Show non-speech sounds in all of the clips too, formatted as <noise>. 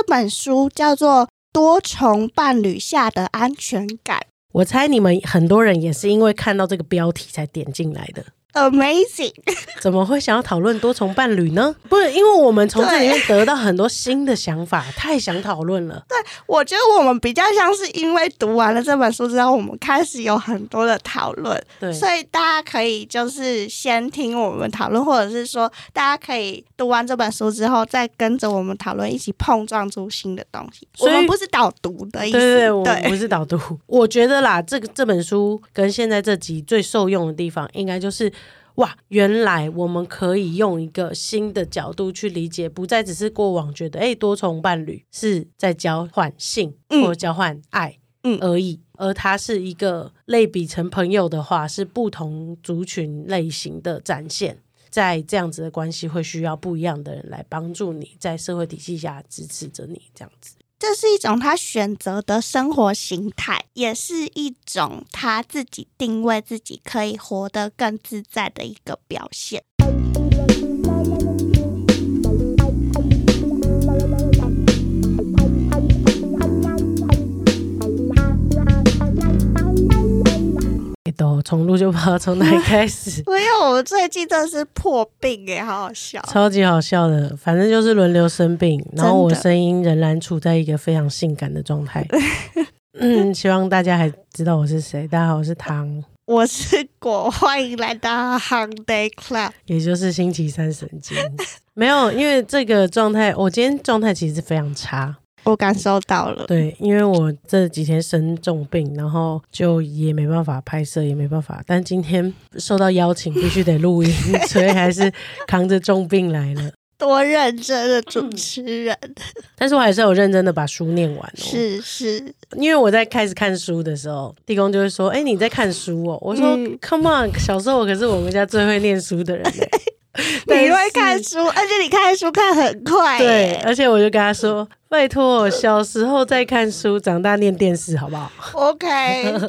这本书叫做《多重伴侣下的安全感》。我猜你们很多人也是因为看到这个标题才点进来的。Amazing！怎么会想要讨论多重伴侣呢？<laughs> 不是因为我们从这里面得到很多新的想法，太想讨论了。对，我觉得我们比较像是因为读完了这本书之后，我们开始有很多的讨论。对，所以大家可以就是先听我们讨论，或者是说大家可以读完这本书之后，再跟着我们讨论，一起碰撞出新的东西。我们不是导读的意思，对对对，不是导读。我觉得啦，这个这本书跟现在这集最受用的地方，应该就是。哇，原来我们可以用一个新的角度去理解，不再只是过往觉得，哎，多重伴侣是在交换性或交换爱嗯而已，而它是一个类比成朋友的话，是不同族群类型的展现。在这样子的关系，会需要不一样的人来帮助你，在社会体系下支持着你，这样子。这是一种他选择的生活形态，也是一种他自己定位自己可以活得更自在的一个表现。都重录就不知道从哪里开始。<laughs> 没有，我最近真的是破病哎，好好笑，超级好笑的。反正就是轮流生病，然后我声音仍然处在一个非常性感的状态。<laughs> 嗯，希望大家还知道我是谁。大家好，我是唐，我是果，欢迎来到 Day Club，也就是星期三神经。没有，因为这个状态，我今天状态其实非常差。我感受到了，对，因为我这几天生重病，然后就也没办法拍摄，也没办法。但今天受到邀请，必须得录音，<laughs> 所以还是扛着重病来了。多认真的主持人！但是我还是有认真的把书念完哦。是是，因为我在开始看书的时候，地公就会说：“哎，你在看书哦。”我说：“Come on，小时候我可是我们家最会念书的人。<laughs> ”你会看书，而且你看书看很快。对，而且我就跟他说：“拜托，小时候在看书，长大念电视，好不好？”OK。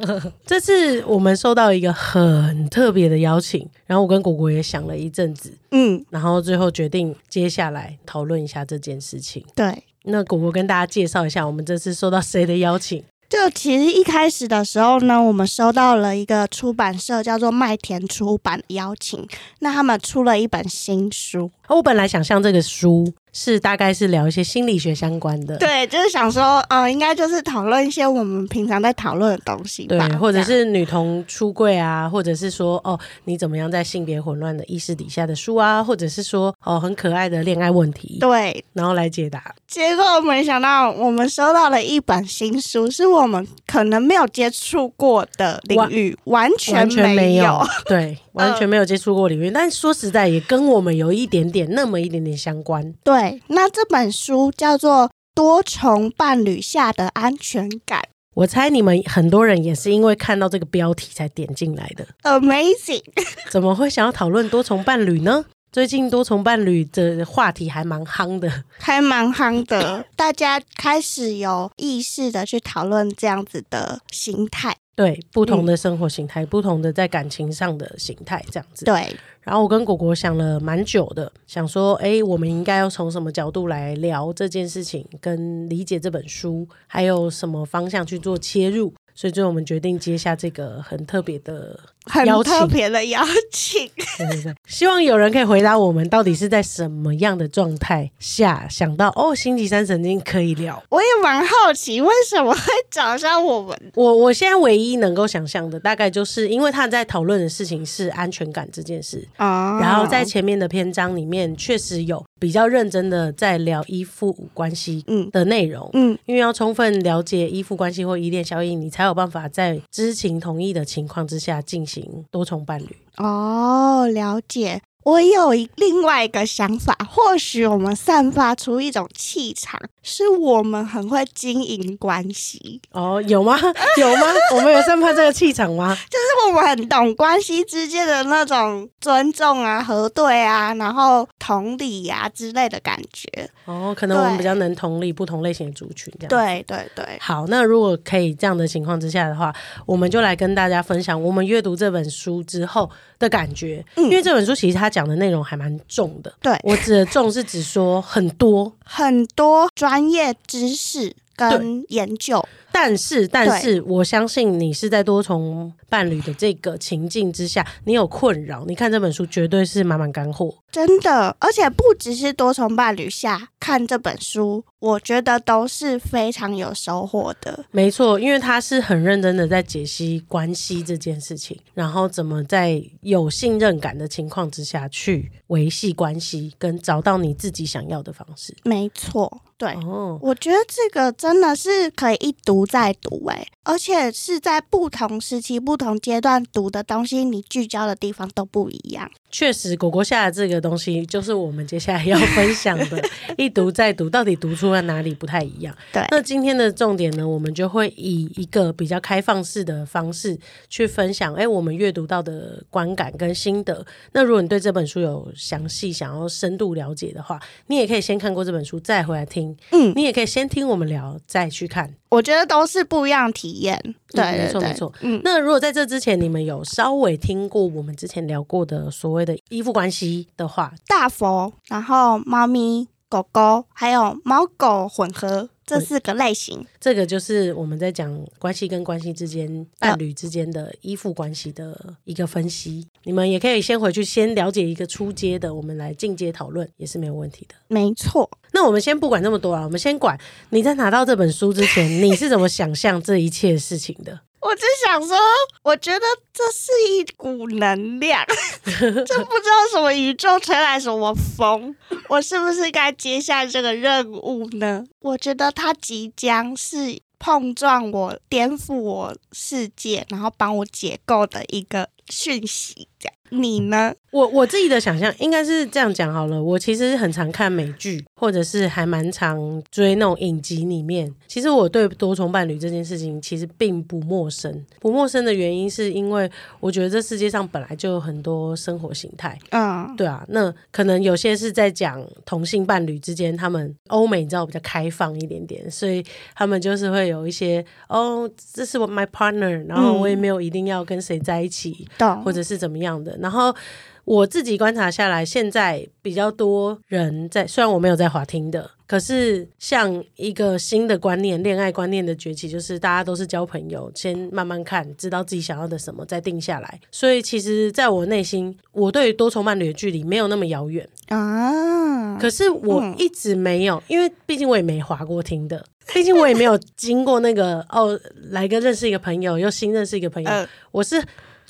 <laughs> 这次我们收到一个很特别的邀请，然后我跟果果也想了一阵子，嗯，然后最后决定接下来讨论一下这件事情。对，那果果跟大家介绍一下，我们这次收到谁的邀请？就其实一开始的时候呢，我们收到了一个出版社叫做麦田出版的邀请，那他们出了一本新书。我本来想象这个书。是大概是聊一些心理学相关的，对，就是想说，呃，应该就是讨论一些我们平常在讨论的东西，对，或者是女童出柜啊，或者是说，哦，你怎么样在性别混乱的意识底下的书啊，或者是说，哦，很可爱的恋爱问题，对，然后来解答。结果没想到，我们收到了一本新书，是我们可能没有接触过的领域，完全没有，对，完全没有接触过领域。但说实在，也跟我们有一点点那么一点点相关，对。对，那这本书叫做《多重伴侣下的安全感》。我猜你们很多人也是因为看到这个标题才点进来的。Amazing！怎么会想要讨论多重伴侣呢？最近多重伴侣的话题还蛮夯的，还蛮夯的，<laughs> 大家开始有意识的去讨论这样子的心态。对，不同的生活形态，不同的在感情上的形态，这样子。对。然后我跟果果想了蛮久的，想说，哎，我们应该要从什么角度来聊这件事情，跟理解这本书，还有什么方向去做切入。所以最后我们决定接下这个很特别的。很特别的邀请，<laughs> 希望有人可以回答我们，到底是在什么样的状态下想到哦，星期三神经可以聊。我也蛮好奇，为什么会找上我们？我我现在唯一能够想象的，大概就是因为他在讨论的事情是安全感这件事啊。然后在前面的篇章里面，确实有比较认真的在聊依附关系嗯的内容。嗯，因为要充分了解依附关系或依恋效应，你才有办法在知情同意的情况之下进行。多重伴侣哦，了解。我有另外一个想法，或许我们散发出一种气场，是我们很会经营关系哦，有吗？<laughs> 有吗？我们有散发这个气场吗？<laughs> 就是我们很懂关系之间的那种尊重啊、核对啊，然后同理呀之类的感觉哦，可能我们比较能同理不同类型的族群，这样对对对。好，那如果可以这样的情况之下的话，我们就来跟大家分享我们阅读这本书之后的感觉，因为这本书其实它。讲的内容还蛮重的。对。我指的重是指说很多，很多专业知识跟研究，但是但是我相信你是在多重伴侣的这个情境之下，你有困扰，你看这本书绝对是满满干货。真的，而且不只是多重伴侣下看这本书，我觉得都是非常有收获的。没错，因为他是很认真的在解析关系这件事情，然后怎么在有信任感的情况之下去维系关系，跟找到你自己想要的方式。没错，对，哦，我觉得这个真的是可以一读再读，哎，而且是在不同时期、不同阶段读的东西，你聚焦的地方都不一样。确实，果果下的这个东西就是我们接下来要分享的，<laughs> 一读再读，到底读出了哪里不太一样？对，那今天的重点呢，我们就会以一个比较开放式的方式去分享，哎，我们阅读到的观感跟心得。那如果你对这本书有详细想要深度了解的话，你也可以先看过这本书再回来听，嗯，你也可以先听我们聊再去看。我觉得都是不一样的体验。对，没错没错。嗯，那如果在这之前你们有稍微听过我们之前聊过的所谓的依附关系的话，大佛，然后猫咪、狗狗，还有猫狗混合这四个类型。这个就是我们在讲关系跟关系之间、伴侣之间的依附关系的一个分析。你们也可以先回去先了解一个初阶的，我们来进阶讨论也是没有问题的。没错，那我们先不管那么多啊，我们先管你在拿到这本书之前，你是怎么想象这一切事情的？<laughs> 我就想说，我觉得这是一股能量，<laughs> 这不知道什么宇宙吹来什么风，我是不是该接下这个任务呢？我觉得它即将是碰撞我、颠覆我世界，然后帮我解构的一个讯息。这样，你呢？我我自己的想象应该是这样讲好了。我其实很常看美剧，或者是还蛮常追那种影集里面。其实我对多重伴侣这件事情其实并不陌生。不陌生的原因是因为我觉得这世界上本来就有很多生活形态。嗯，对啊，那可能有些是在讲同性伴侣之间，他们欧美你知道比较开放一点点，所以他们就是会有一些哦，这是我 my partner，然后我也没有一定要跟谁在一起，懂或者是怎么样的。然后我自己观察下来，现在比较多人在，虽然我没有在滑听的，可是像一个新的观念，恋爱观念的崛起，就是大家都是交朋友，先慢慢看，知道自己想要的什么，再定下来。所以其实，在我内心，我对于多重伴侣的距离没有那么遥远。啊，可是我一直没有，因为毕竟我也没滑过听的，毕竟我也没有经过那个哦，来个认识一个朋友，又新认识一个朋友，呃我是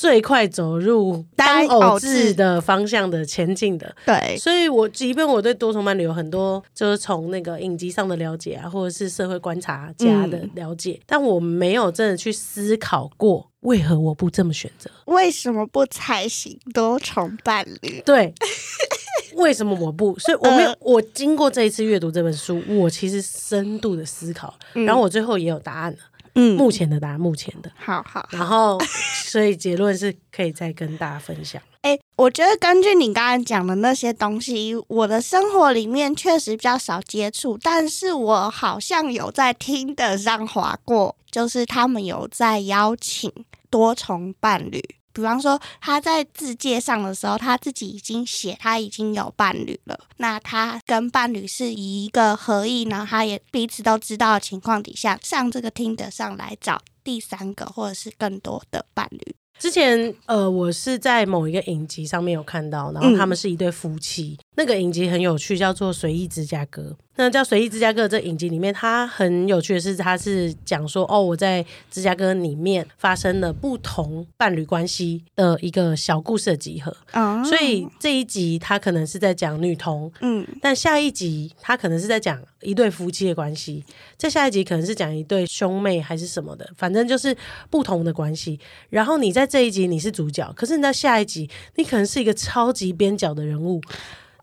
最快走入单单偶制的方向的前进的。对，所以我，即便我对多重伴侣有很多，就是从那个影集上的了解啊，或者是社会观察家的了解，但我没有真的去思考过，为何我不这么选择？为什么不采行多重伴侣？对，<laughs> 为什么我不？所以我没有，我经过这一次阅读这本书，我其实深度的思考，然后我最后也有答案了，嗯，目前的答案，目前的。好好。然后，所以结论是可以再跟大家分享。<laughs> 哎、我觉得根据你刚才讲的那些东西，我的生活里面确实比较少接触，但是我好像有在听的上划过，就是他们有在邀请多重伴侣。比方说，他在自介上的时候，他自己已经写他已经有伴侣了。那他跟伴侣是以一个合意，然后他也彼此都知道的情况底下，上这个听得上来找第三个或者是更多的伴侣。之前呃，我是在某一个影集上面有看到，然后他们是一对夫妻。那个影集很有趣，叫做《随意芝加哥》。那叫《随意芝加哥》这影集里面，它很有趣的是，它是讲说哦，我在芝加哥里面发生了不同伴侣关系的一个小故事的集合。嗯，所以这一集它可能是在讲女童，嗯但下一集他可能是在讲一对夫妻的关系，在下一集可能是讲一对兄妹还是什么的，反正就是不同的关系。然后你在这一集你是主角，可是你在下一集你可能是一个超级边角的人物。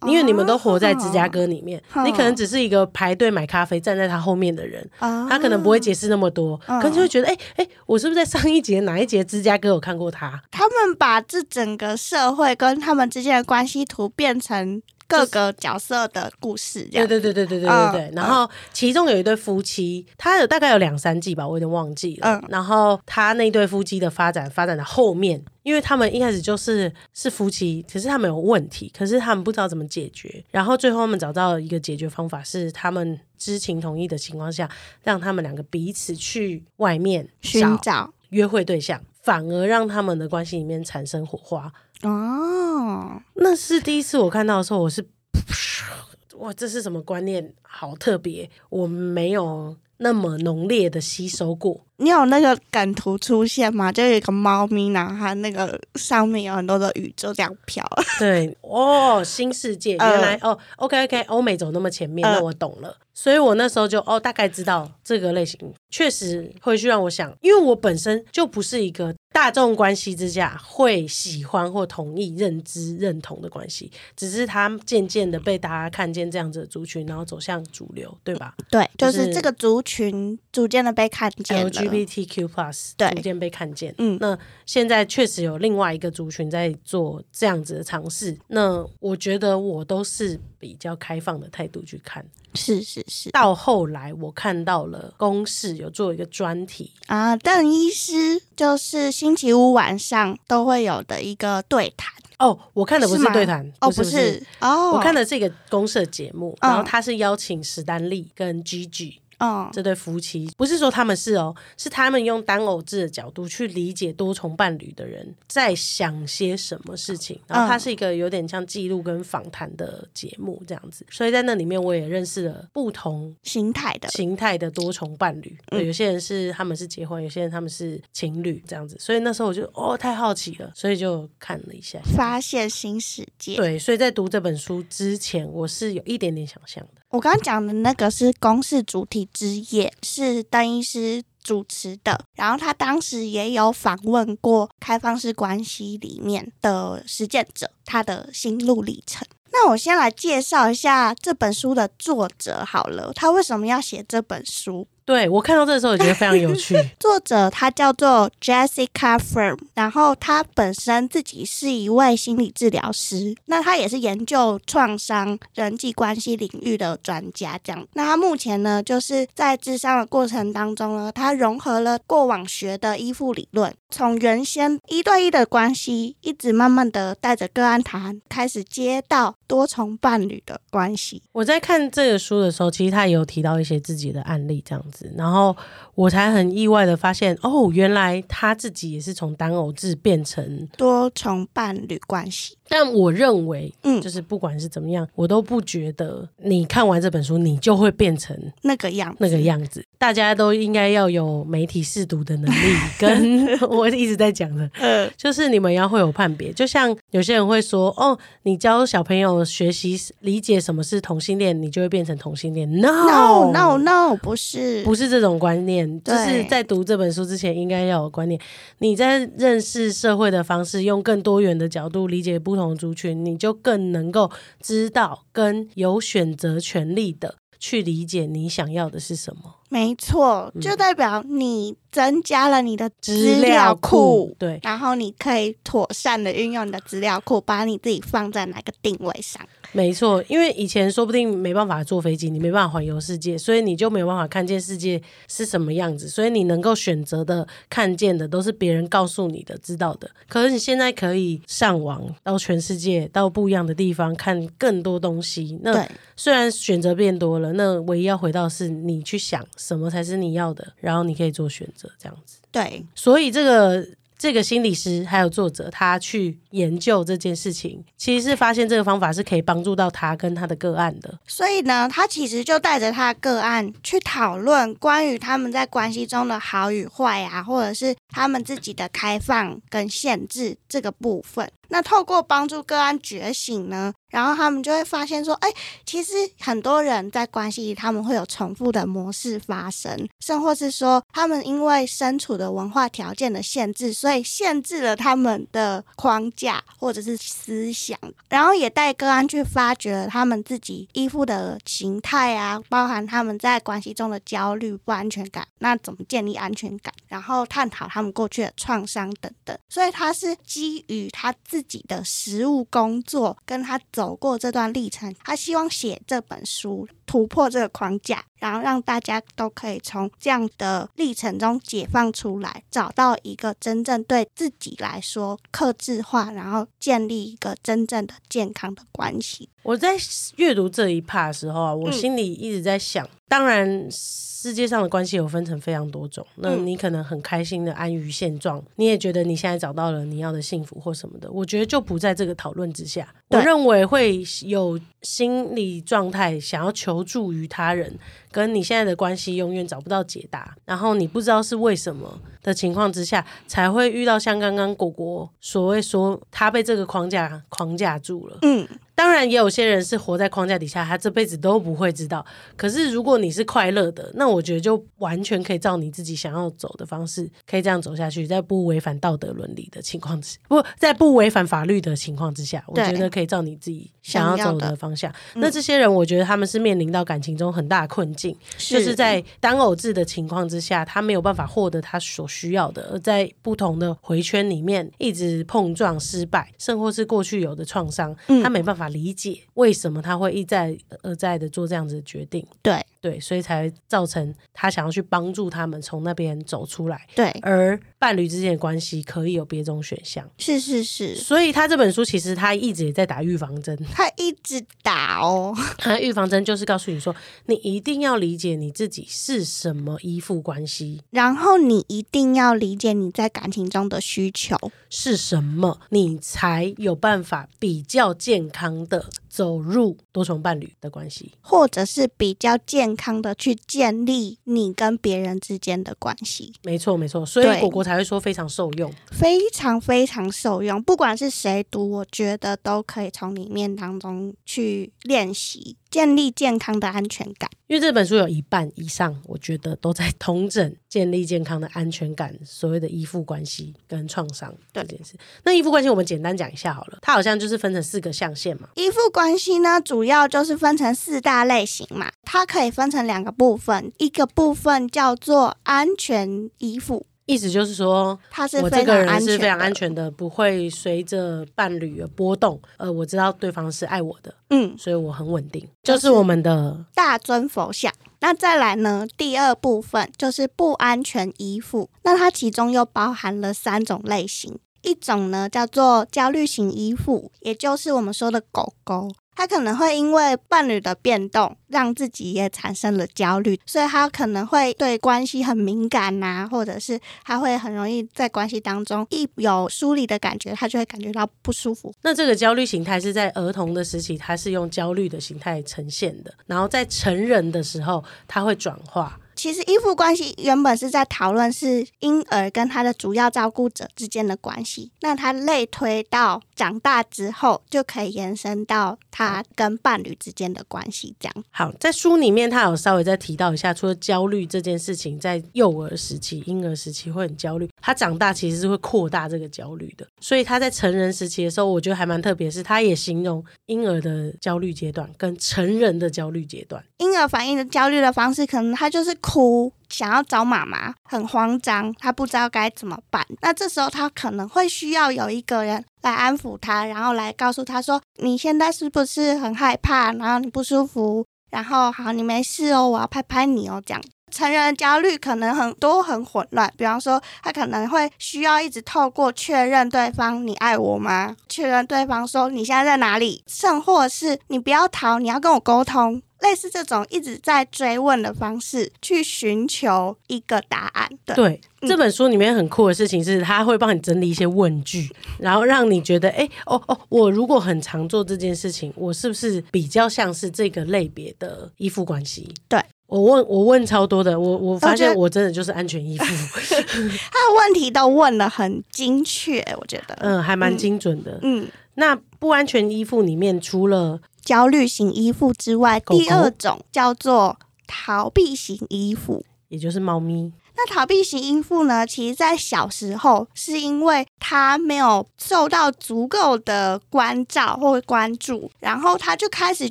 因为你们都活在芝加哥里面，哦你可能只是一个排队买咖啡站在他后面的人，啊他可能不会解释那么多，嗯可能就会觉得，哎、哎、我是不是在上一节哪一节芝加哥有看过他？他们把这整个社会跟他们之间的关系图变成各个角色的故事，这样。对对对对对对对对。然后其中有一对夫妻，他有大概有两三季吧，我有点忘记了。然后他那对夫妻的发展发展的后面，因为他们一开始就是是夫妻，可是他们有问题，可是他们不知道怎么解决。然后最后他们找到一个解决方法，是他们知情同意的情况下，让他们两个彼此去外面寻找约会对象，反而让他们的关系里面产生火花。哦，那是第一次我看到的时候，我是，<sniffs> 哇，这是什么观念？好特别，我没有那么浓烈的吸收过。你有那个梗图出现吗？就有一个猫咪，然后它那个上面有很多的宇宙这样飘。<laughs> 对，哦，新世界，原来哦，OK OK，欧美走那么前面，那我懂了。所以我那时候就哦，大概知道这个类型确实会去让我想，因为我本身就不是一个大众关系之下会喜欢或同意、认知、认同的关系，只是它渐渐的被大家看见这样子的族群，然后走向主流，对吧？对，就是这个族群逐渐的被看见了。LGBTQ plus 逐渐被看见。嗯，那现在确实有另外一个族群在做这样子的尝试。那我觉得我都是比较开放的态度去看。是是是，到后来我看到了公视有做一个专题啊，邓医师就是星期五晚上都会有的一个对谈哦。我看的不是对谈哦，不是哦，我看的这个公社节目，然后他是邀请史丹利跟 Gigi。嗯，这对夫妻不是说他们是哦，是他们用单偶制的角度去理解多重伴侣的人在想些什么事情。然后它是一个有点像记录跟访谈的节目这样子，所以在那里面我也认识了不同形态的形态的多重伴侣。对，有些人是他们是结婚，有些人他们是情侣这样子。所以那时候我就哦太好奇了，所以就看了一下，发现新世界。对，所以在读这本书之前，我是有一点点想象的。我刚刚讲的那个是公式主题之夜，是邓医师主持的。然后他当时也有访问过开放式关系里面的实践者，他的心路历程。那我先来介绍一下这本书的作者好了，他为什么要写这本书？对我看到这个时候，我觉得非常有趣。<laughs> 作者他叫做 Jessica Firm，然后他本身自己是一位心理治疗师，那他也是研究创伤人际关系领域的专家。这样，那他目前呢，就是在智商的过程当中呢，他融合了过往学的依附理论，从原先一对一的关系，一直慢慢的带着个案谈，开始接到多重伴侣的关系。我在看这个书的时候，其实他也有提到一些自己的案例，这样子。然后我才很意外的发现，哦，原来他自己也是从单偶制变成多重伴侣关系。但我认为，嗯，就是不管是怎么样，我都不觉得你看完这本书，你就会变成那个样那个样子。大家都应该要有媒体试读的能力，<laughs> 跟我一直在讲的，嗯，<laughs> 就是你们要会有判别。就像有些人会说，哦，你教小朋友学习理解什么是同性恋，你就会变成同性恋。No，No，No，不是，不是这种观念。就是在读这本书之前，应该要有观念。你在认识社会的方式，用更多元的角度理解不。同族群，你就更能够知道跟有选择权利的去理解你想要的是什么。没错，就代表你增加了你的资料库，对，然后你可以妥善的运用你的资料库，把你自己放在哪个定位上。没错，因为以前说不定没办法坐飞机，你没办法环游世界，所以你就没有办法看见世界是什么样子，所以你能够选择的看见的都是别人告诉你的、知道的。可是你现在可以上网到全世界，到不一样的地方看更多东西。那虽然选择变多了，那唯一要回到是你去想什么才是你要的，然后你可以做选择，这样子。对，所以这个。这个心理师还有作者，他去研究这件事情，其实是发现这个方法是可以帮助到他跟他的个案的。所以呢，他其实就带着他的个案去讨论关于他们在关系中的好与坏啊，或者是他们自己的开放跟限制这个部分。那透过帮助个案觉醒呢？然后他们就会发现说，哎，其实很多人在关系里，他们会有重复的模式发生，甚或是说，他们因为身处的文化条件的限制，所以限制了他们的框架或者是思想，然后也带个案去发掘他们自己依附的形态啊，包含他们在关系中的焦虑、不安全感，那怎么建立安全感，然后探讨他们过去的创伤等等。所以他是基于他自自己的实务工作，跟他走过这段历程，他希望写这本书。突破这个框架，然后让大家都可以从这样的历程中解放出来，找到一个真正对自己来说克制化，然后建立一个真正的健康的关系。我在阅读这一 part 的时候啊，我嗯心里一直在想，当然世界上的关系有分成非常多种，那嗯你可能很开心的安于现状，你也觉得你现在找到了你要的幸福或什么的，我觉得就不在这个讨论之下。我认为会有心理状态想要求求助于他人，跟你现在的关系永远找不到解答，然后你不知道是为什么的情况之下，才会遇到像刚刚果果所谓说他被这个框架框架住了。嗯，当然，也有些人是活在框架底下，他这辈子都不会知道。可是，如果你是快乐的，那我觉得就完全可以照你自己想要走的方式，可以这样走下去，在不违反道德伦理的情况之 <laughs> 不在不违反法律的情况之下，我觉得可以照你自己想要走的的方向。那这些人，我觉得他们是面临到感情中很大的困境，就是是在单偶制的情况之下，他没有办法获得他所需要的，而在不同的回圈里面一直碰撞失败，甚或是过去有的创伤，嗯他没办法理解为什么他会一再而再的做这样子的决定。对对，所以才造成他想要去帮助他们从那边走出来，对，而伴侣之间的关系可以有别种选项。是是是，所以他这本书其实他一直也在打预防针，他一直打哦，<laughs> 他的预防针就是告诉你说，你一定要理解你自己是什么依附关系，然后你一定要理解你在感情中的需求。是什么，你才有办法比较健康的走入多重伴侣的关系。或者是比较健康的去建立你跟别人之间的关系，没错，没错，所以果果才会说非常受用。非常非常受用。不管是谁读，我觉得都可以从里面当中去练习，建立健康的安全感。因为这本书有一半以上，我觉得都在通整建立健康的安全感，所谓的依附关系跟创伤这件事。那依附关系我们简单讲一下好了，它好像就是分成四个象限嘛。依附关系呢，主要就是分成四大类型嘛，它可以分成两个部分，一个部分叫做安全依附，意思就是说，我这个人是非常安。全的，不会随着伴侣而波动。呃，我知道对方是爱我的，嗯，所以我很稳定，就就是是我们的大尊佛像。那再来呢？第二部分就是不安全依附，那它其中又包含了三种类型，一种呢叫做焦虑型依附，也就是我们说的狗狗。他可能会因为伴侣的变动，让自己也产生了焦虑，所以他可能会对关系很敏感呐、或者是他会很容易在关系当中一有疏离的感觉，他就会感觉到不舒服。那这个焦虑形态是在儿童的时期，他是用焦虑的形态呈现的，然后在成人的时候，他会转化。其实依附关系原本是在讨论是婴儿跟他的主要照顾者之间的关系，那他类推到长大之后，就可以延伸到他跟伴侣之间的关系，这样。好，在书里面他有稍微再提到一下，除了焦虑这件事情，在幼儿时期、婴儿时期会很焦虑，他长大其实是会扩大这个焦虑的。所以他在成人时期的时候，我觉得还蛮特别，是他也形容婴儿的焦虑阶段跟成人的焦虑阶段。婴儿反应的焦虑的方式，可能他就是哭，想要找妈妈，很慌张，他不知道该怎么办。那这时候他可能会需要有一个人来安抚他，然后来告诉他说：“你现在是不是很害怕？然后你不舒服？然后好，你没事哦，我要拍拍你哦。”这样。成人焦虑可能很多很混乱，比方说他可能会需要一直透过确认对方你爱我吗？确认对方说你现在在哪里，甚或是你不要逃，你要跟我沟通，类似这种一直在追问的方式去寻求一个答案。对，这本书里面很酷的事情是，他会帮你整理一些问句，然后让你觉得，哎，哦哦，我如果很常做这件事情，我是不是比较像是这个类别的依附关系？对。我问，我问超多的，我我发现我真的就是安全依附，<laughs> 他的问题都问的很精确，我觉得。嗯，还蛮精准的。嗯，那不安全依附里面，除了焦虑型依附之外，狗狗第二种叫做逃避型依附。也就是猫咪，那逃避型依附呢？其实，在小时候是因为他没有受到足够的关照或关注，然后他就开始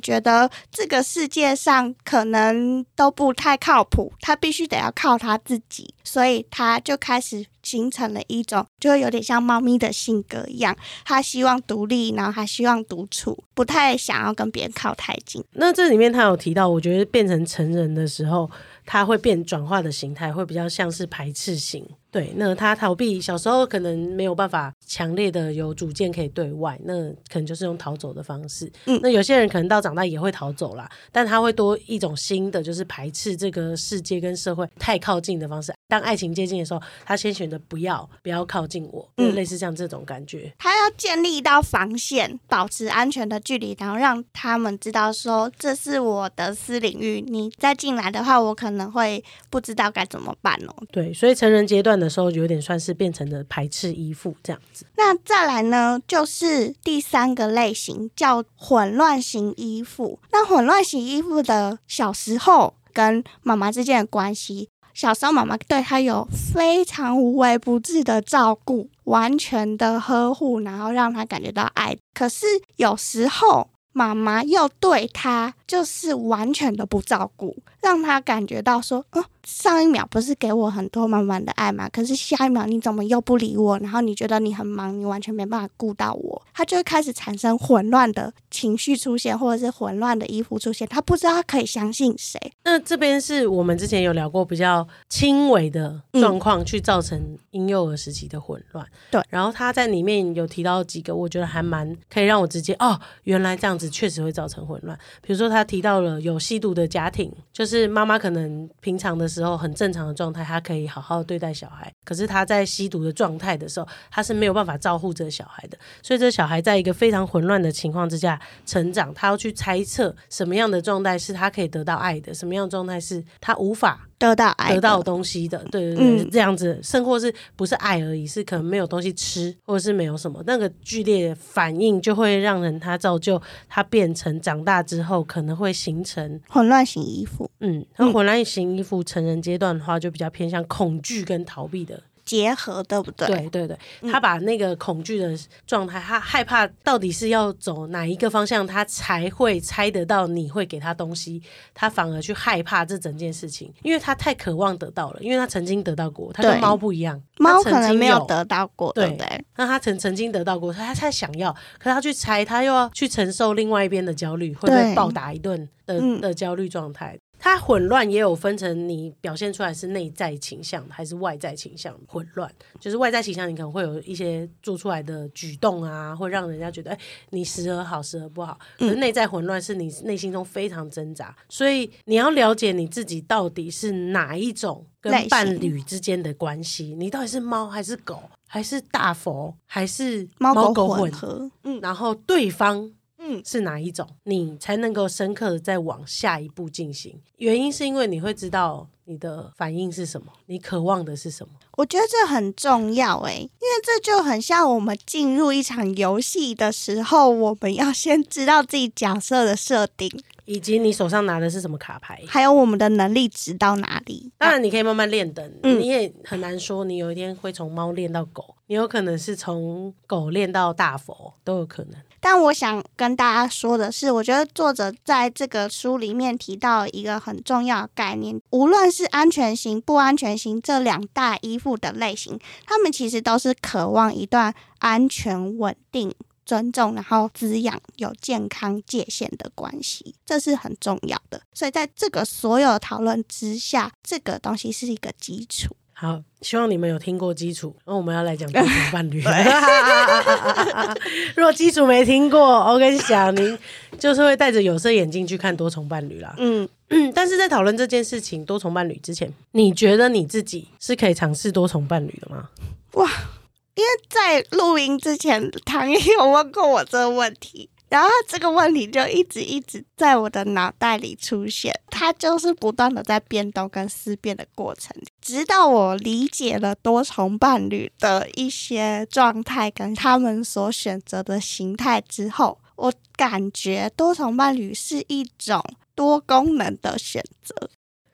觉得这个世界上可能都不太靠谱，他必须得要靠他自己，所以他就开始形成了一种，就会有点像猫咪的性格一样，他希望独立，然后他希望独处，不太想要跟别人靠太近。那这里面他有提到，我觉得变成成人的时候，它会变转化的形态会比较像是排斥型。对，那他逃避小时候可能没有办法强烈的有主见可以对外，那可能就是用逃走的方式。嗯那有些人可能到长大也会逃走啦，但他会多一种新的，就是排斥这个世界跟社会太靠近的方式。当爱情接近的时候，他先选择不要，不要靠近我，嗯嗯，类似像这种感觉。他要建立一道防线，保持安全的距离，然后让他们知道说这是我的私领域，你再进来的话，我可能会不知道该怎么办哦。对，所以成人阶段的时候，有点算是变成了排斥依附这样子。那再来呢，就是第三个类型叫混乱型依附。那混乱型依附的小时候跟妈妈之间的关系，小时候妈妈对他有非常无微不至的照顾，完全的呵护，然后让他感觉到爱。可是有时候妈妈又对他就是完全的不照顾，让他感觉到说，嗯，上一秒不是给我很多满满的爱吗？可是下一秒你怎么又不理我？然后你觉得你很忙，你完全没办法顾到我，他就会开始产生混乱的情绪出现，或者是混乱的衣服出现，他不知道他可以相信谁。那这边是我们之前有聊过比较轻微的状况，去造成婴幼儿时期的混乱。对然后他在里面有提到几个，我觉得还蛮可以让我直接哦，原来这样子确实会造成混乱。比如说他提到了有吸毒的家庭，就是是妈妈可能平常的时候很正常的状态，她可以好好对待小孩，可是她在吸毒的状态的时候，她是没有办法照顾这个小孩的，所以这小孩在一个非常混乱的情况之下成长，他要去猜测什么样的状态是他可以得到爱的，什么样的状态是他无法得到爱，得到东西的，对对对，嗯。这样子，甚或是不是爱而已，是可能没有东西吃，或者是没有什么那个剧烈反应，就会让人他造就他变成长大之后可能会形成混乱型衣服嗯，那混乱型依附成人阶段的话，就比较偏向恐惧跟逃避的结合，对不对？对对对，他把那个恐惧的状态，他害怕到底是要走哪一个方向，他才会猜得到你会给他东西，他反而去害怕这整件事情，因为他太渴望得到了，因为他曾经得到过，他跟猫不一样，猫曾经可能没有得到过，对对不对？那他曾曾经得到过，他才想要，可他去猜，他又要去承受另外一边的焦虑，会被暴打一顿的嗯的焦虑状态。它混乱也有分成，你表现出来是内在倾向还是外在倾向？混乱。就是外在倾向，你可能会有一些做出来的举动啊，会让人家觉得，哎，你时而好，时而不好。可是内在混乱是你内心中非常挣扎，所以你要了解你自己到底是哪一种跟伴侣之间的关系，你到底是猫还是狗，还是大佛，还是猫狗狗混合，嗯。然后对方嗯，是哪一种，你才能够深刻的再往下一步进行。原因是因为你会知道你的反应是什么，你渴望的是什么。我觉得这很重要诶，因为这就很像我们进入一场游戏的时候，我们要先知道自己角色的设定，以及你手上拿的是什么卡牌。还有我们的能力值到哪里。当然，你可以慢慢练等，嗯你也很难说你有一天会从猫练到狗，你有可能是从狗练到大佛，都有可能。但我想跟大家说的是，我觉得作者在这个书里面提到一个很重要的概念，无论是安全型、不安全型这两大依附的类型，他们其实都是渴望一段安全、稳定、尊重，然后滋养、有健康界限的关系，这是很重要的。所以在这个所有的讨论之下，这个东西是一个基础。好，希望你们有听过基础。那我们要来讲多重伴侣。<laughs> 如果基础没听过，我跟你讲，您就是会戴着有色眼镜去看多重伴侣啦。嗯，嗯，但是在讨论这件事情多重伴侣之前，你觉得你自己是可以尝试多重伴侣的吗？因为在录音之前，唐也有问过我这个问题，然后这个问题就一直一直在我的脑袋里出现，它就是不断的在变动跟思辨的过程，直到我理解了多重伴侣的一些状态跟他们所选择的形态之后，我感觉多重伴侣是一种多功能的选择。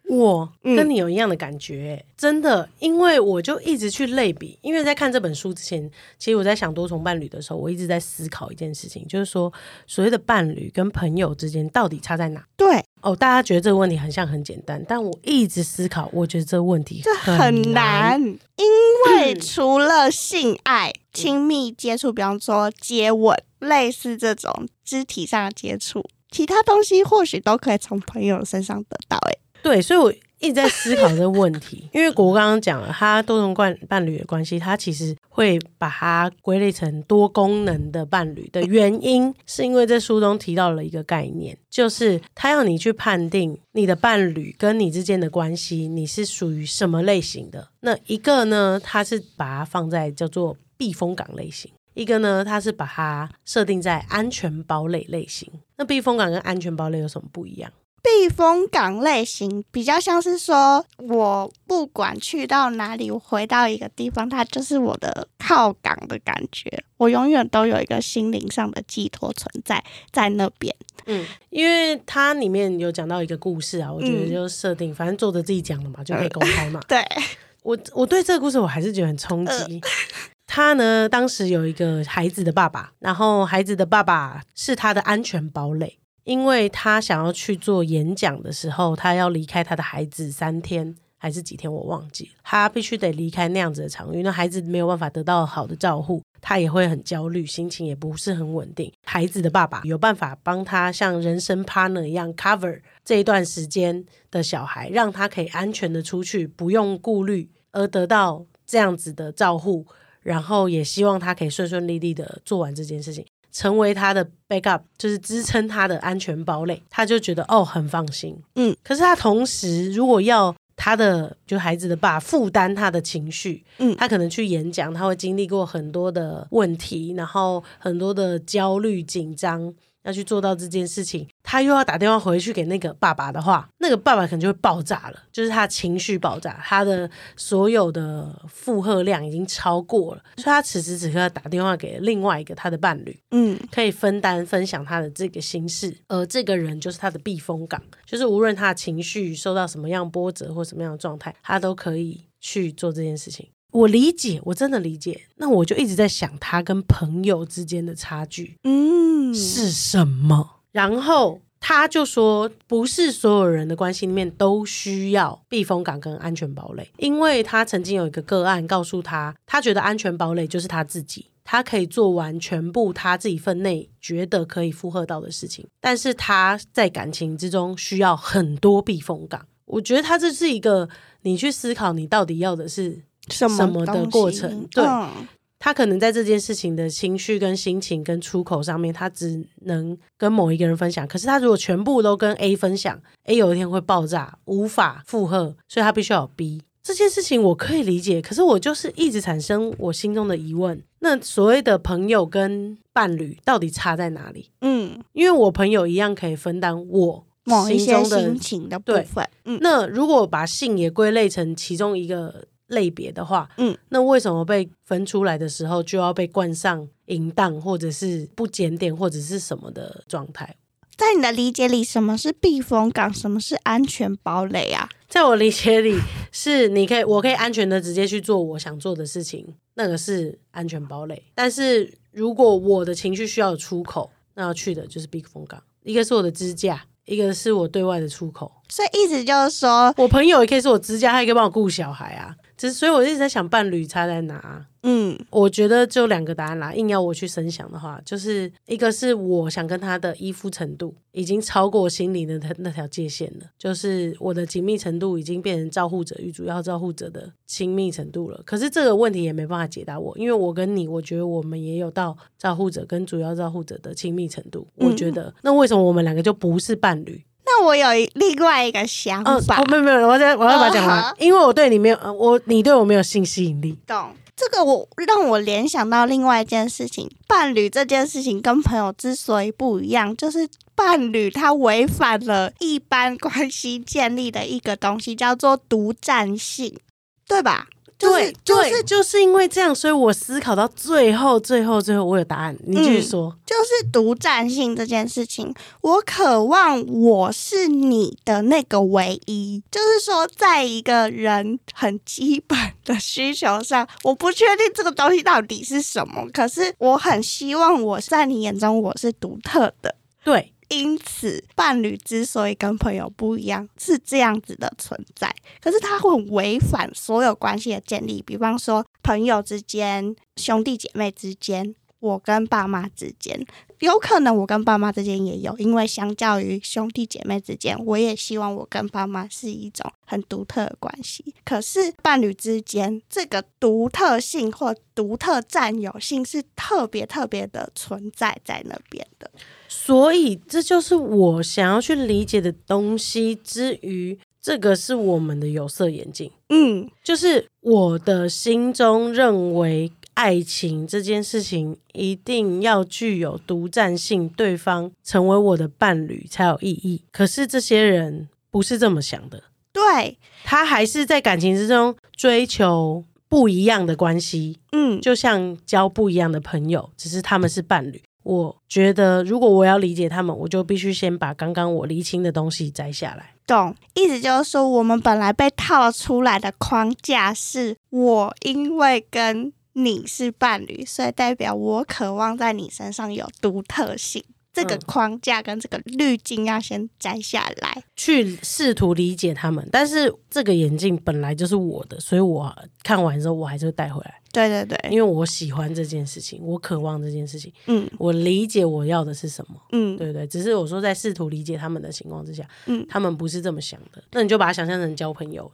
我嗯。跟你有一样的感觉、欸真的，因为我就一直去类比，因为在看这本书之前，其实我在想多重伴侣的时候，我一直在思考一件事情，就是说所谓的伴侣跟朋友之间到底差在哪？对，哦，大家觉得这个问题很像很简单，但我一直思考，我觉得这个问题这很难，因为除了性爱、亲密接触，比方说接吻，类似这种肢体上的接触，其他东西或许都可以从朋友身上得到。哎，对，所以我一直在思考这个问题，因为国刚刚讲了，他多重伴伴侣的关系，他其实会把它归类成多功能的伴侣的原因，是因为在书中提到了一个概念，就是他要你去判定你的伴侣跟你之间的关系，你是属于什么类型的。那一个呢，他是把它放在叫做避风港类型。一个呢，它是把它设定在安全堡垒类型。那避风港跟安全堡垒有什么不一样？避风港类型比较像是说，我不管去到哪里，我回到一个地方，它就是我的靠港的感觉。我永远都有一个心灵上的寄托存在在那边。嗯，因为它里面有讲到一个故事啊，我觉得就设定，反正作者自己讲的嘛，就可以公开嘛。<laughs> 对，我我对这个故事我还是觉得很冲击。他呢，当时有一个孩子的爸爸，然后孩子的爸爸是他的安全堡垒，因为他想要去做演讲的时候，他要离开他的孩子三天还是几天，我忘记，他必须得离开那样子的场域，那孩子没有办法得到好的照护，他也会很焦虑，心情也不是很稳定。孩子的爸爸有办法帮他像人生 partner 一样 cover 这一段时间的小孩，让他可以安全的出去，不用顾虑，而得到这样子的照护。然后也希望他可以顺顺利利的做完这件事情，成为他的 backup，就是支撑他的安全堡垒。他就觉得哦很放心，嗯。可是他同时如果要他的就孩子的爸负担他的情绪，嗯他可能去演讲，他会经历过很多的问题，然后很多的焦虑紧张。要去做到这件事情，他又要打电话回去给那个爸爸的话，那个爸爸可能就会爆炸了，就是他情绪爆炸，他的所有的负荷量已经超过了，所以他此时此刻打电话给另外一个他的伴侣，嗯，可以分担分享他的这个心事，而这个人就是他的避风港，就是无论他的情绪受到什么样波折或什么样的状态，他都可以去做这件事情。我理解，我真的理解。那我就一直在想，他跟朋友之间的差距嗯，是什么？然后他就说，不是所有人的关系里面都需要避风港跟安全堡垒，因为他曾经有一个个案告诉他，他觉得安全堡垒就是他自己。他可以做完全部他自己分内觉得可以负荷到的事情，但是他在感情之中需要很多避风港。我觉得他这是一个你去思考，你到底要的是什么什么的过程对嗯他可能在这件事情的情绪、跟心情、跟出口上面，他只能跟某一个人分享。可是他如果全部都跟 A 分享，A 有一天会爆炸，无法负荷，所以他必须要有 B。这件事情我可以理解，可是我就是一直产生我心中的疑问：那所谓的朋友跟伴侣到底差在哪里？嗯，因为我朋友一样可以分担我某一些心中的心情的部分，嗯，那如果把性也归类成其中一个类别的话，嗯，那为什么被分出来的时候就要被冠上淫荡或者是不检点或者是什么的状态？在你的理解里，什么是避风港，什么是安全堡垒啊？在我理解里，是你可以，我可以安全的直接去做我想做的事情，那个是安全堡垒。但是如果我的情绪需要有出口，那要去的就是避风港。一个是我的支架，一个是我对外的出口。所以意思就是说，我朋友也可以是我支架，他也可以帮我顾小孩啊。只是所以我一直在想，伴侣差在哪啊？嗯我觉得就两个答案啦。硬要我去深想的话，就是一个是我想跟他的依附程度已经超过心里的那那条界限了，就是我的紧密程度已经变成照护者与主要照护者的亲密程度了。可是这个问题也没办法解答我，因为我跟你，我觉得我们也有到照护者跟主要照护者的亲密程度。我觉得，那为什么我们两个就不是伴侣？那我有一另外一个想嗯，法，哦，没有没有，我再我要把它讲完因为我对你没有，呃我你对我没有性吸引力。懂。这个我让我联想到另外一件事情，伴侣这件事情跟朋友之所以不一样，就是伴侣他违反了一般关系建立的一个东西，叫做独占性，对吧？就是就是对，就是因为这样，所以我思考到最后，最后，最后，我有答案。你继续嗯说。就是独占性这件事情，我渴望我是你的那个唯一。就是说，在一个人很基本的需求上，我不确定这个东西到底是什么，可是我很希望我在你眼中我是独特的。对，因此，伴侣之所以跟朋友不一样，是这样子的存在。可是他会违反所有关系的建立，比方说朋友之间、兄弟姐妹之间、我跟爸妈之间，有可能我跟爸妈之间也有，因为相较于兄弟姐妹之间，我也希望我跟爸妈是一种很独特的关系。可是伴侣之间，这个独特性或独特占有性是特别特别的存在在那边的。所以这就是我想要去理解的东西。之余，这个是我们的有色眼镜，嗯，就是我的心中认为。爱情这件事情一定要具有独占性，对方成为我的伴侣才有意义。可是这些人不是这么想的，对，他还是在感情之中追求不一样的关系，嗯，就像交不一样的朋友，只是他们是伴侣。我觉得，如果我要理解他们，我就必须先把刚刚我厘清的东西摘下来。懂，意思就是说，我们本来被套出来的框架是我因为跟你是伴侣，所以代表我渴望在你身上有独特性。这个嗯框架跟这个滤镜要先摘下来。去试图理解他们，但是这个眼镜本来就是我的，所以我看完之后我还是会带回来，对对对，因为我喜欢这件事情，我渴望这件事情，嗯我理解我要的是什么，嗯，对不对？只是我说在试图理解他们的情况之下，嗯他们不是这么想的，那你就把它想象成交朋友。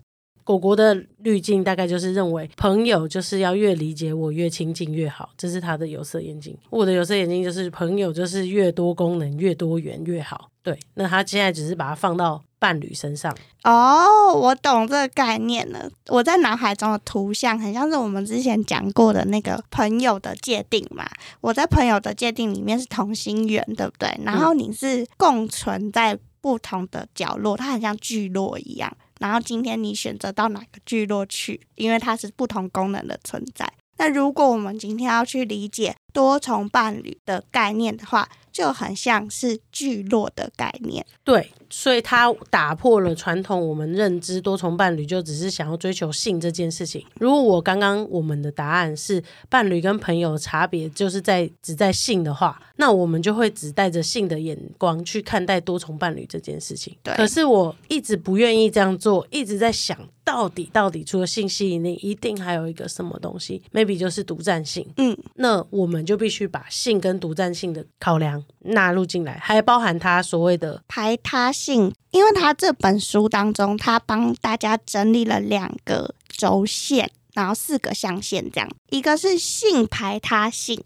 果果的滤镜大概就是认为朋友就是要越理解我越亲近越好，这是他的有色眼镜。我的有色眼镜就是朋友就是越多功能越多元越好。对，那他现在只是把它放到伴侣身上。哦，我懂这个概念了。我在脑海中的图像很像是我们之前讲过的那个朋友的界定嘛。我在朋友的界定里面是同心圆，对不对？然后你是共存在不同的角落，它很像聚落一样。然后今天你选择到哪个聚落去，因为它是不同功能的存在。那如果我们今天要去理解多重伴侣的概念的话，就很像是聚落的概念。对，所以它打破了传统我们认知多重伴侣就只是想要追求性这件事情。如果我刚刚我们的答案是伴侣跟朋友差别就是在只在性的话，那我们就会只带着性的眼光去看待多重伴侣这件事情。对可是我一直不愿意这样做，一直在想到底到底除了性吸引力，一定还有一个什么东西，maybe 就是独占性。嗯，那我们就必须把性跟独占性的考量纳入进来，还包含他所谓的排他性，因为他这本书当中，他帮大家整理了两个轴线，然后四个象限，这样，一个是性排他性，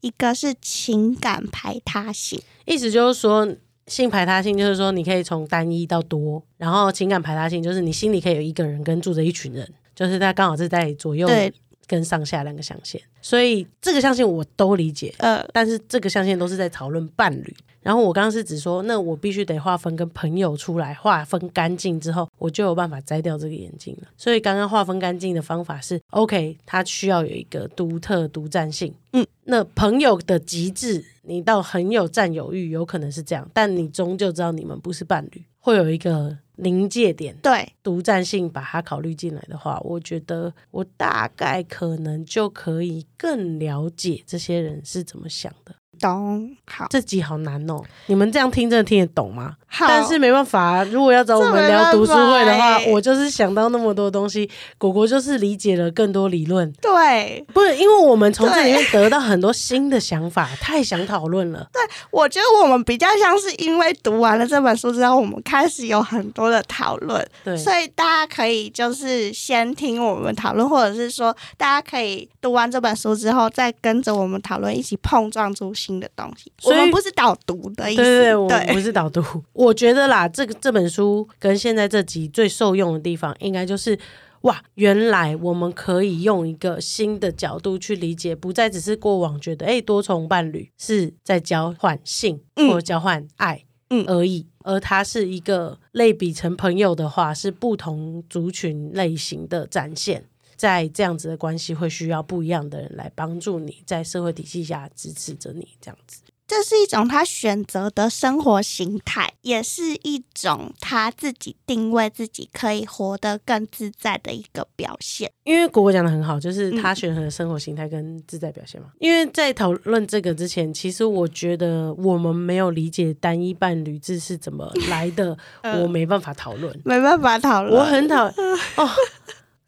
一个是情感排他性。意思就是说，性排他性就是说，你可以从单一到多，然后情感排他性就是你心里可以有一个人跟住着一群人，就是他刚好是在左右对，跟上下两个象限，所以这个象限我都理解，呃，但是这个象限都是在讨论伴侣。然后我刚刚是只说，那我必须得划分跟朋友出来，划分干净之后，我就有办法摘掉这个眼镜了。所以刚刚划分干净的方法是，OK，它需要有一个独特独占性。嗯，那朋友的极致，你到很有占有欲，有可能是这样，但你终究知道你们不是伴侣，会有一个临界点。对，独占性把它考虑进来的话，我觉得我大概可能就可以更了解这些人是怎么想的。懂，好，这集好难哦，你们这样听真的听得懂吗？好，但是没办法、啊，如果要找我们聊读书会的话我就是想到那么多东西，果果就是理解了更多理论，对，不是因为我们从这里面得到很多新的想法，太想讨论了。对我觉得我们比较像是因为读完了这本书之后，我们开始有很多的讨论，对，所以大家可以就是先听我们讨论，或者是说大家可以读完这本书之后，再跟着我们讨论，一起碰撞出新的东西。我们不是导读的意思，对对对，我们不是导读。<laughs> 我觉得啦，这个这本书跟现在这集最受用的地方，应该就是哇，原来我们可以用一个新的角度去理解，不再只是过往觉得哎，多重伴侣是在交换性嗯或交换爱嗯而已。而它是一个类比成朋友的话，是不同族群类型的展现。在这样子的关系会需要不一样的人来帮助你，在社会体系下支持着你，这样子。这是一种他选择的生活形态，也是一种他自己定位自己可以活得更自在的一个表现。因为果果讲的很好，就是他选择的生活形态跟自在表现嘛。因为在讨论这个之前，其实我觉得我们没有理解单一伴侣制是怎么来的，<laughs> 我没办法讨论，没办法讨论。我很讨哦，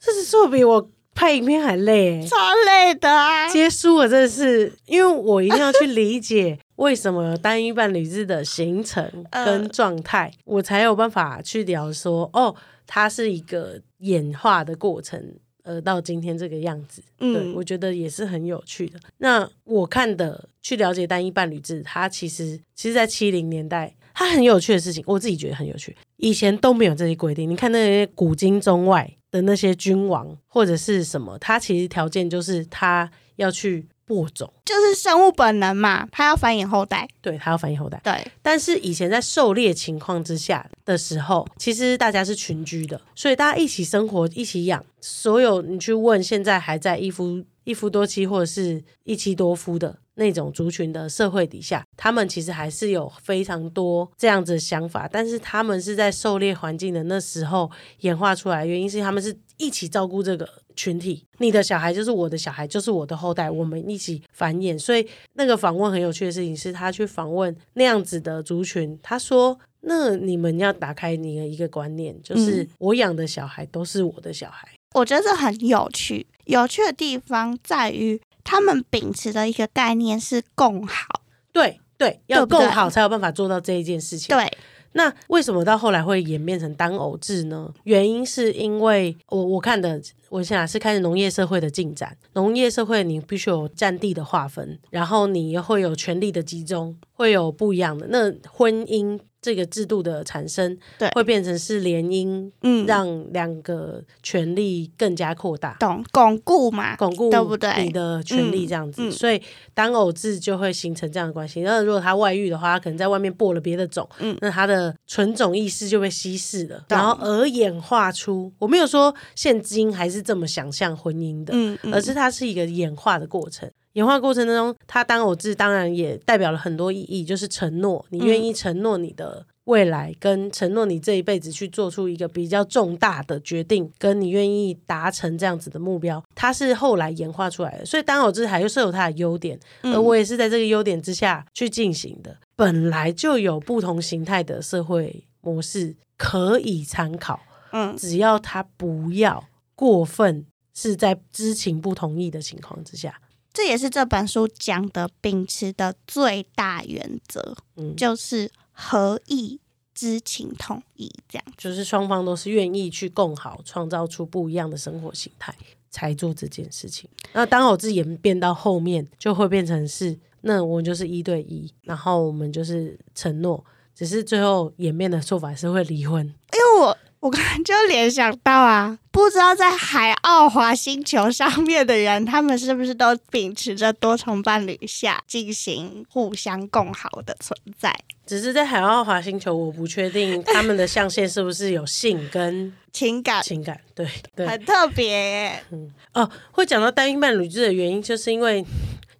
这是做比我。拍影片还累，超累的啊！接书我真的是，因为我一定要去理解 <laughs> 为什么单一伴侣制的形成跟状态，我才有办法去聊说，哦，它是一个演化的过程，呃到今天这个样子。对，我觉得也是很有趣的。那我看的去了解单一伴侣制，它其实其实，在七零年代，它很有趣的事情，我自己觉得很有趣。以前都没有这些规定，你看那些古今中外。的那些君王或者是什么，他其实条件就是他要去播种，就是生物本能嘛，他要繁衍后代，对他要繁衍后代。对，但是以前在狩猎情况之下的时候，其实大家是群居的，所以大家一起生活，一起养。所有你去问现在还在一夫一夫多妻或者是一妻多夫的。那种族群的社会底下，他们其实还是有非常多这样子的想法，但是他们是在狩猎环境的那时候演化出来，原因是他们是一起照顾这个群体，你的小孩就是我的小孩，就是我的后代，我们一起繁衍。所以那个访问很有趣的事情是他去访问那样子的族群，他说：“那你们要打开你的一个观念，就是我养的小孩都是我的小孩。”我觉得这很有趣，有趣的地方在于。他们秉持的一个概念是共好，对对，要共好才有办法做到这一件事情。对，那为什么到后来会演变成单偶制呢？原因是因为我我看的，我现在是看农业社会的进展。农业社会你必须有占地的划分，然后你会有权力的集中，会有不一样的那婚姻。这个制度的产生，对，会变成是联姻，嗯，让两个权利更加扩大，懂巩固嘛，巩固对不对？你的权利这样子，所以单偶制就会形成这样的关系。那如果他外遇的话，他可能在外面播了别的种，嗯，那他的纯种意识就被稀释了，然后而演化出，我没有说现今还是这么想象婚姻的，嗯，而是它是一个演化的过程。演化过程当中，它当偶制当然也代表了很多意义，就是承诺，你愿意承诺你的未来，跟承诺你这一辈子去做出一个比较重大的决定，跟你愿意达成这样子的目标，它是后来演化出来的。所以单偶制还是有它的优点，而我也是在这个优点之下去进行的。本来就有不同形态的社会模式可以参考，嗯，只要他不要过分是在知情不同意的情况之下。这也是这本书讲的秉持的最大原则，嗯，就是合意、知情、同意，这样就是双方都是愿意去共好，创造出不一样的生活形态，才做这件事情。那当偶制演变到后面，就会变成是，那我们就是一对一，然后我们就是承诺，只是最后演变的做法是会离婚，因为我。我刚刚就联想到啊，不知道在海奥华星球上面的人，他们是不是都秉持着多重伴侣下进行互相共好的存在？只是在海奥华星球，我不确定他们的象限是不是有性跟情感，情感对对，很特别。嗯哦，会讲到单一伴侣制的原因，就是因为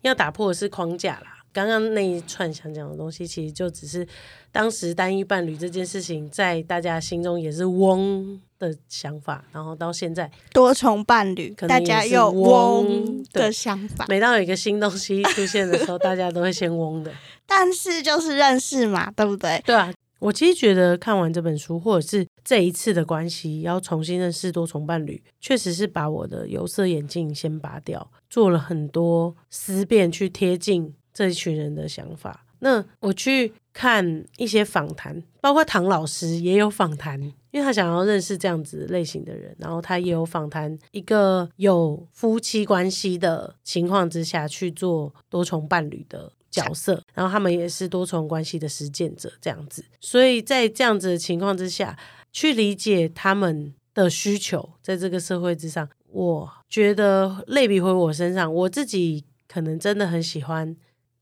要打破的是框架啦。刚刚那一串想讲的东西，其实就只是当时单一伴侣这件事情在大家心中也是嗡的想法，然后到现在多重伴侣，可大家有嗡的想法。每当有一个新东西出现的时候，大家都会先嗡的。但是就是认识嘛，对不对？对啊，我其实觉得看完这本书，或者是这一次的关系，要重新认识多重伴侣，确实是把我的有色眼镜先拔掉，做了很多思辨去贴近。这一群人的想法，那我去看一些访谈，包括唐老师也有访谈，因为他想要认识这样子类型的人，然后他也有访谈一个有夫妻关系的情况之下去做多重伴侣的角色，然后他们也是多重关系的实践者这样子，所以在这样子的情况之下去理解他们的需求，在这个社会之上，我觉得类比回我身上，我自己可能真的很喜欢。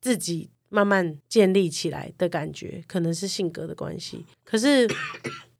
自己慢慢建立起来的感觉，可能是性格的关系。可是，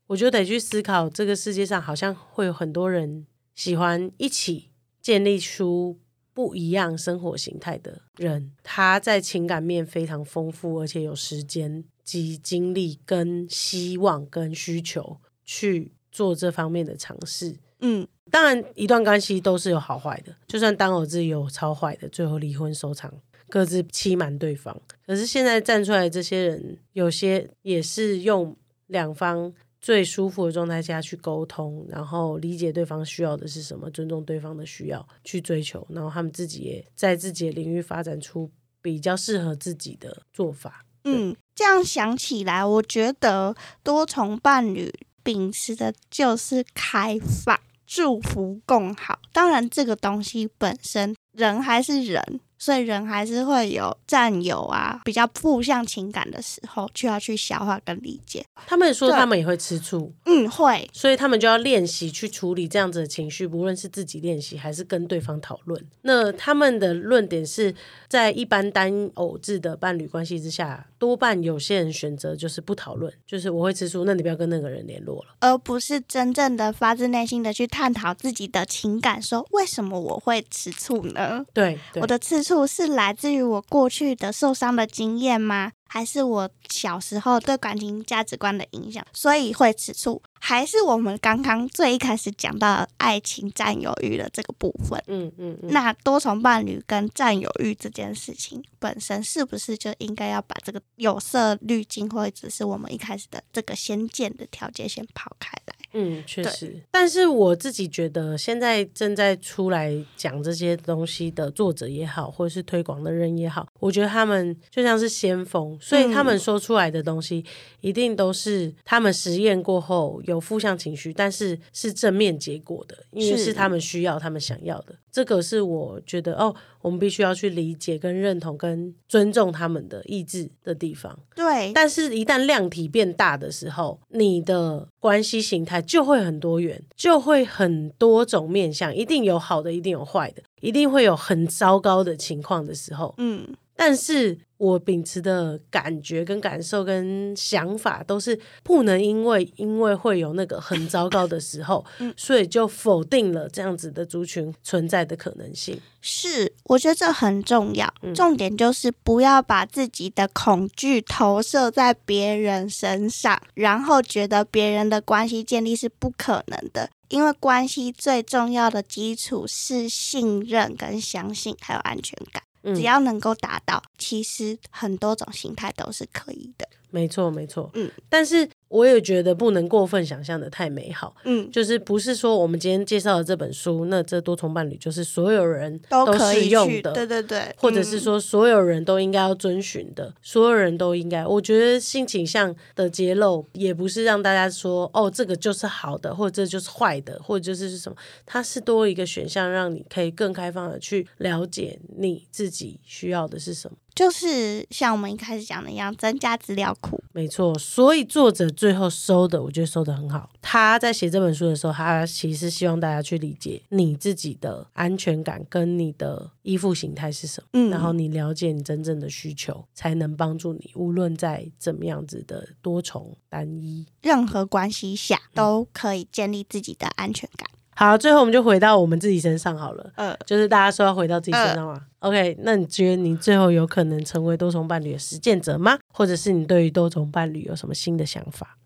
我就得去思考，这个世界上好像会有很多人喜欢一起建立出不一样生活形态的人，他在情感面非常丰富，而且有时间及精力、跟希望、跟需求去做这方面的尝试。嗯，当然，一段关系都是有好坏的，就算当偶自有超坏的，最后离婚收场，各自欺瞒对方。可是现在站出来这些人，有些也是用两方最舒服的状态下去沟通，然后理解对方需要的是什么，尊重对方的需要去追求，然后他们自己也在自己的领域发展出比较适合自己的做法。嗯，这样想起来，我觉得多重伴侣秉持的就是开放、祝福、共好。当然，这个东西本身人还是人，所以人还是会有占有啊，比较负向情感的时候，就要去消化跟理解。他们说他们也会吃醋，嗯，会，所以他们就要练习去处理这样子的情绪，不论是自己练习还是跟对方讨论。那他们的论点是在一般单偶制的伴侣关系之下，多半有些人选择就是不讨论，就是我会吃醋，那你不要跟那个人联络了。而不是真正的发自内心的去探讨自己的情感，说为什么我会吃醋呢？对，对我的吃醋是来自于我过去的受伤的经验吗？还是我小时候对感情价值观的影响，所以会吃醋？还是我们刚刚最一开始讲到爱情占有欲的这个部分？嗯嗯嗯，那多重伴侣跟占有欲这件事情本身，是不是就应该要把这个有色滤镜，或者是我们一开始的这个先见的条件先抛开来？嗯，确实。但是我自己觉得，现在正在出来讲这些东西的作者也好，或者是推广的人也好，我觉得他们就像是先锋，所以他们嗯说出来的东西，一定都是他们实验过后有负向情绪，但是是正面结果的，因为是是他们需要、他们想要的。这个是我觉得哦，我们必须要去理解、跟认同、跟尊重他们的意志的地方。对，但是，一旦量体变大的时候，你的关系形态就会很多元，就会很多种面向，一定有好的，一定有坏的，一定会有很糟糕的情况的时候。嗯，但是我秉持的感觉、跟感受、跟想法，都是不能因为因为会有那个很糟糕的时候，所以就否定了这样子的族群存在的可能性。是，我觉得这很重要。嗯重点就是不要把自己的恐惧投射在别人身上，然后觉得别人的关系建立是不可能的。因为关系最重要的基础是信任、跟相信，还有安全感。嗯只要能够达到，其实很多种形态都是可以的。没错，没错。嗯，但是我也觉得不能过分想象的太美好。嗯，就是不是说我们今天介绍的这本书，那这多重伴侣就是所有人都可适以，用的，对对对，或者是嗯说所有人都应该要遵循的，所有人都应该。我觉得性倾向的揭露也不是让大家说哦这个就是好的，或者这就是坏的，或者就是什么，它是多一个选项，让你可以更开放的去了解你自己需要的是什么。就是像我们一开始讲的一样，增加资料库。没错，所以作者最后收的，我觉得收的很好。他在写这本书的时候，他其实希望大家去理解你自己的安全感跟你的依附形态是什么，嗯然后你了解你真正的需求，才能帮助你，无论在怎么样子的多重单一。任何关系下嗯都可以建立自己的安全感。好，最后我们就回到我们自己身上好了。呃，就是大家说要回到自己身上嘛。OK，那你觉得你最后有可能成为多重伴侣的实践者吗？或者是你对于多重伴侣有什么新的想法？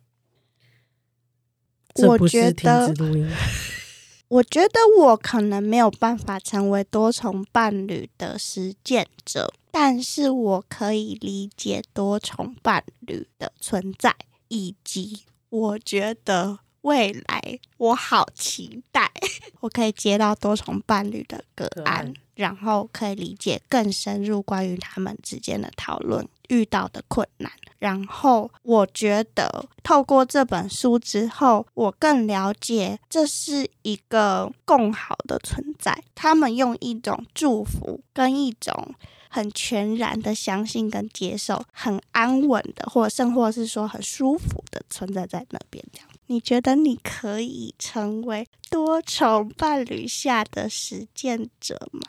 这我不是停觉得止录音。<laughs> 我觉得我可能没有办法成为多重伴侣的实践者，但是我可以理解多重伴侣的存在，以及我觉得未来我好期待，<laughs> 我可以接到多重伴侣的个案，然后可以理解更深入关于他们之间的讨论遇到的困难。然后我觉得透过这本书之后，我更了解这是一个共好的存在。他们用一种祝福跟一种很全然的相信跟接受，很安稳的，或甚或是说很舒服的存在在那边。这样，你觉得你可以成为多重伴侣下的实践者吗？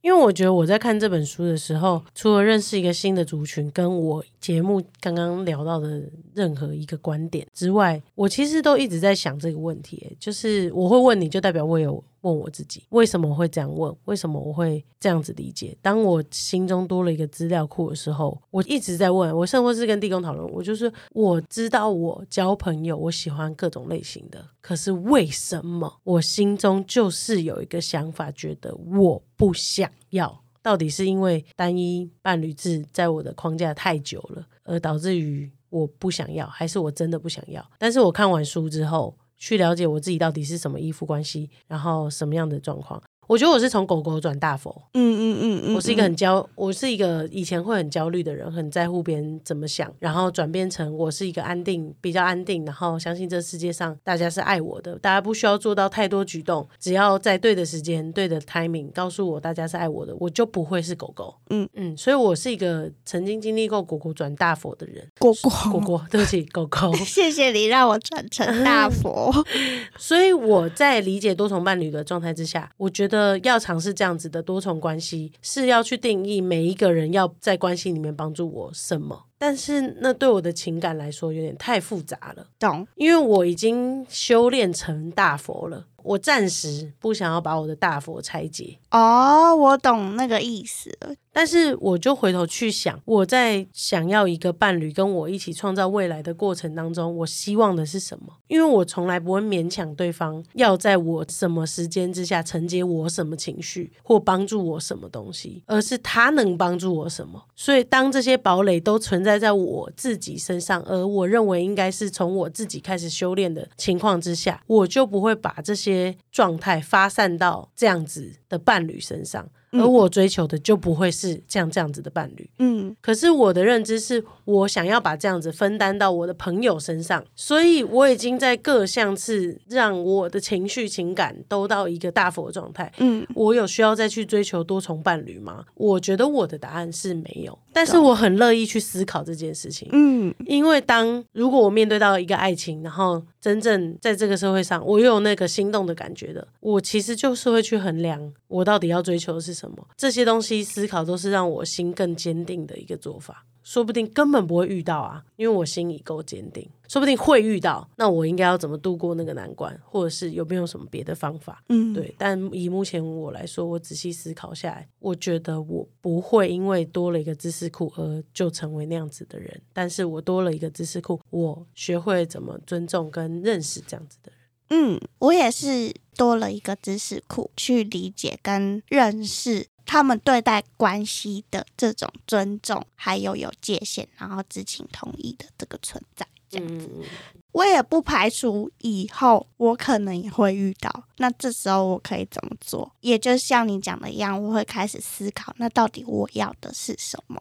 因为我觉得我在看这本书的时候，除了认识一个新的族群，跟我节目刚刚聊到的任何一个观点之外，我其实都一直在想这个问题。就是我会问你，就代表我有问我自己，为什么会这样问？为什么我会这样子理解？当我心中多了一个资料库的时候，我一直在问，我甚至是跟地公讨论，我就是我知道我交朋友，我喜欢各种类型的，可是为什么我心中就是有一个想法，觉得我不想要？到底是因为单一伴侣制在我的框架太久了，而导致于我不想要，还是我真的不想要？但是我看完书之后，去了解我自己到底是什么依附关系，然后什么样的状况。我觉得我是从狗狗转大佛，嗯嗯嗯嗯，我是一个很焦，我是一个以前会很焦虑的人，很在乎别人怎么想，然后转变成我是一个安定，比较安定，然后相信这世界上大家是爱我的，大家不需要做到太多举动，只要在对的时间、对的 timing 告诉我大家是爱我的，我就不会是狗狗。嗯嗯，所以我是一个曾经经历过狗狗转大佛的人。果果狗狗，对不起，狗狗。<laughs> 谢谢你让我转成大佛。<laughs> 所以我在理解多重伴侣的状态之下，我觉得呃要尝试这样子的多重关系，是要去定义每一个人要在关系里面帮助我什么。但是那对我的情感来说有点太复杂了，懂？因为我已经修炼成大佛了，我暂时不想要把我的大佛拆解。哦，我懂那个意思了。但是我就回头去想，我在想要一个伴侣跟我一起创造未来的过程当中，我希望的是什么？因为我从来不会勉强对方要在我什么时间之下承接我什么情绪或帮助我什么东西，而是他能帮助我什么。所以当这些堡垒都存在在在我自己身上，而我认为应该是从我自己开始修炼的情况之下，我就不会把这些状态发散到这样子的伴侣身上。而我追求的就不会是像这样子的伴侣。嗯可是我的认知是我想要把这样子分担到我的朋友身上，所以我已经在各项次让我的情绪情感都到一个大佛状态。嗯我有需要再去追求多重伴侣吗？我觉得我的答案是没有，但是我很乐意去思考这件事情。嗯因为当如果我面对到一个爱情，然后真正在这个社会上，我又有那个心动的感觉的，我其实就是会去衡量我到底要追求的是什么。这些东西思考都是让我心更坚定的一个做法。说不定根本不会遇到啊，因为我心已够坚定。说不定会遇到，那我应该要怎么度过那个难关，或者是有没有什么别的方法？嗯，对，但以目前我来说，我仔细思考下来，我觉得我不会因为多了一个知识库而就成为那样子的人。但是我多了一个知识库，我学会怎么尊重跟认识这样子的人。嗯，我也是多了一个知识库去理解跟认识他们对待关系的这种尊重，还有有界限，然后知情同意的这个存在。这样嗯，嗯我也不排除以后我可能也会遇到，那这时候我可以怎么做？也就像你讲的一样，我会开始思考，那到底我要的是什么？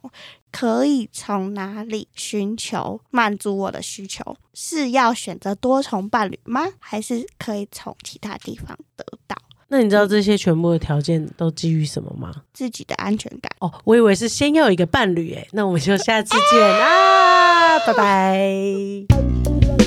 可以从哪里寻求满足我的需求？是要选择多重伴侣吗？还是可以从其他地方得到那你知道这些全部的条件都基于什么吗？自己的安全感？哦，我以为是先要有一个伴侣，诶，那我们就下次见啊，拜拜。<laughs>